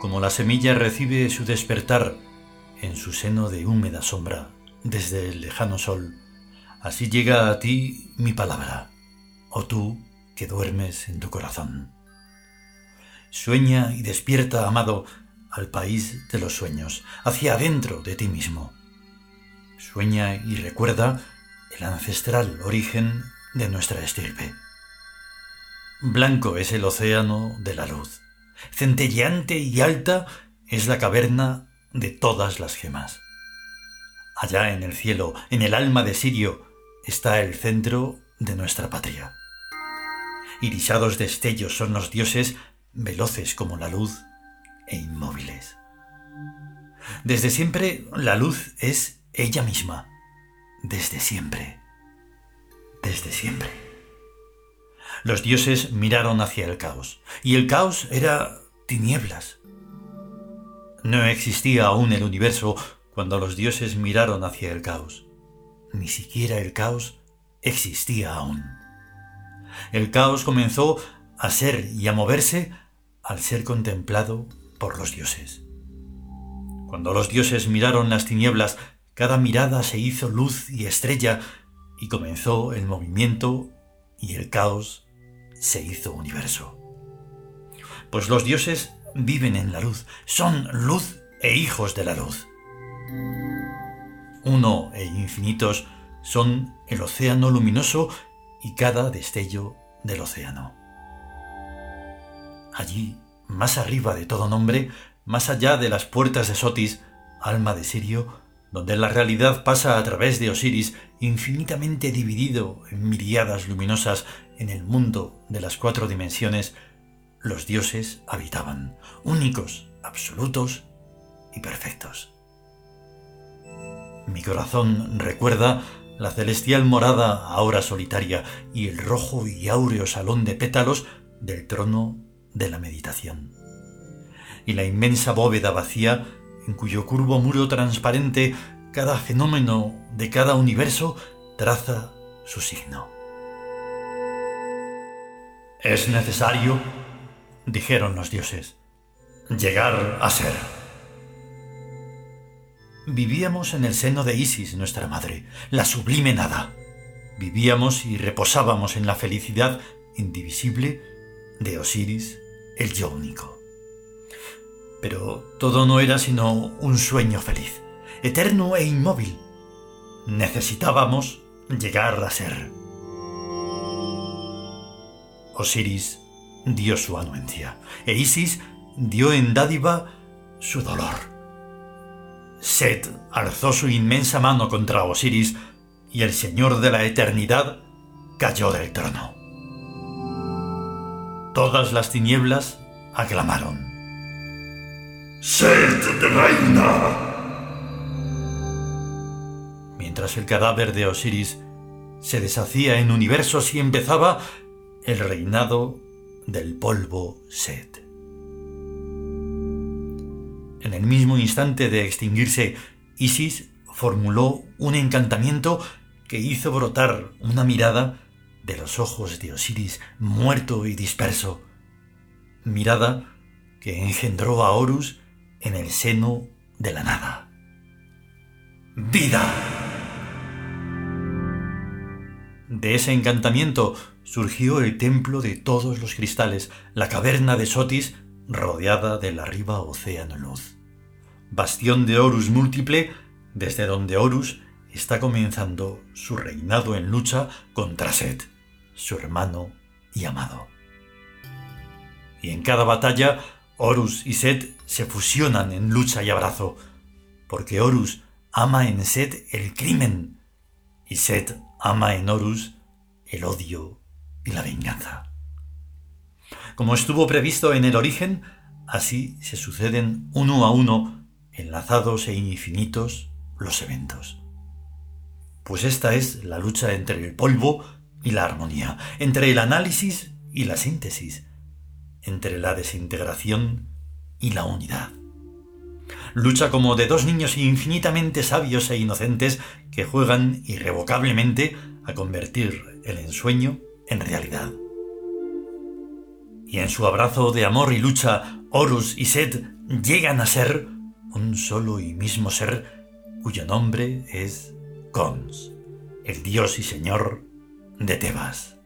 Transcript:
Como la semilla recibe su despertar en su seno de húmeda sombra desde el lejano sol, así llega a ti mi palabra, oh tú que duermes en tu corazón. Sueña y despierta, amado, al país de los sueños, hacia adentro de ti mismo. Sueña y recuerda el ancestral origen de nuestra estirpe. Blanco es el océano de la luz, centelleante y alta es la caverna de todas las gemas. Allá en el cielo, en el alma de Sirio, está el centro de nuestra patria. Irisados destellos son los dioses, veloces como la luz e inmóviles. Desde siempre la luz es ella misma, desde siempre, desde siempre. Los dioses miraron hacia el caos, y el caos era tinieblas. No existía aún el universo cuando los dioses miraron hacia el caos. Ni siquiera el caos existía aún. El caos comenzó a ser y a moverse al ser contemplado por los dioses. Cuando los dioses miraron las tinieblas, cada mirada se hizo luz y estrella y comenzó el movimiento y el caos se hizo universo. Pues los dioses viven en la luz, son luz e hijos de la luz. Uno e infinitos son el océano luminoso y cada destello del océano. Allí, más arriba de todo nombre, más allá de las puertas de Sotis, alma de Sirio, donde la realidad pasa a través de Osiris, infinitamente dividido en miriadas luminosas en el mundo de las cuatro dimensiones, los dioses habitaban, únicos, absolutos y perfectos. Mi corazón recuerda la celestial morada ahora solitaria y el rojo y áureo salón de pétalos del trono de la meditación. Y la inmensa bóveda vacía en cuyo curvo muro transparente cada fenómeno de cada universo traza su signo. Es necesario, dijeron los dioses, llegar a ser. Vivíamos en el seno de Isis, nuestra madre, la sublime nada. Vivíamos y reposábamos en la felicidad indivisible de Osiris, el yo único. Pero todo no era sino un sueño feliz, eterno e inmóvil. Necesitábamos llegar a ser. Osiris dio su anuencia, e Isis dio en dádiva su dolor. Set alzó su inmensa mano contra Osiris y el Señor de la Eternidad cayó del trono. Todas las tinieblas aclamaron. ¡Sed reina! Mientras el cadáver de Osiris se deshacía en universos y empezaba el reinado del polvo Set. En el mismo instante de extinguirse, Isis formuló un encantamiento que hizo brotar una mirada de los ojos de Osiris muerto y disperso, mirada que engendró a Horus en el seno de la nada. ¡Vida! De ese encantamiento surgió el templo de todos los cristales, la caverna de Sotis rodeada del arriba océano luz. Bastión de Horus múltiple, desde donde Horus está comenzando su reinado en lucha contra Set, su hermano y amado. Y en cada batalla Horus y Set se fusionan en lucha y abrazo, porque Horus ama en Set el crimen y Set ama en Horus el odio y la venganza. Como estuvo previsto en el origen, así se suceden uno a uno, enlazados e infinitos, los eventos. Pues esta es la lucha entre el polvo y la armonía, entre el análisis y la síntesis, entre la desintegración y la unidad. Lucha como de dos niños infinitamente sabios e inocentes que juegan irrevocablemente a convertir el ensueño en realidad. Y en su abrazo de amor y lucha, Horus y Set llegan a ser un solo y mismo ser cuyo nombre es Cons, el dios y señor de Tebas.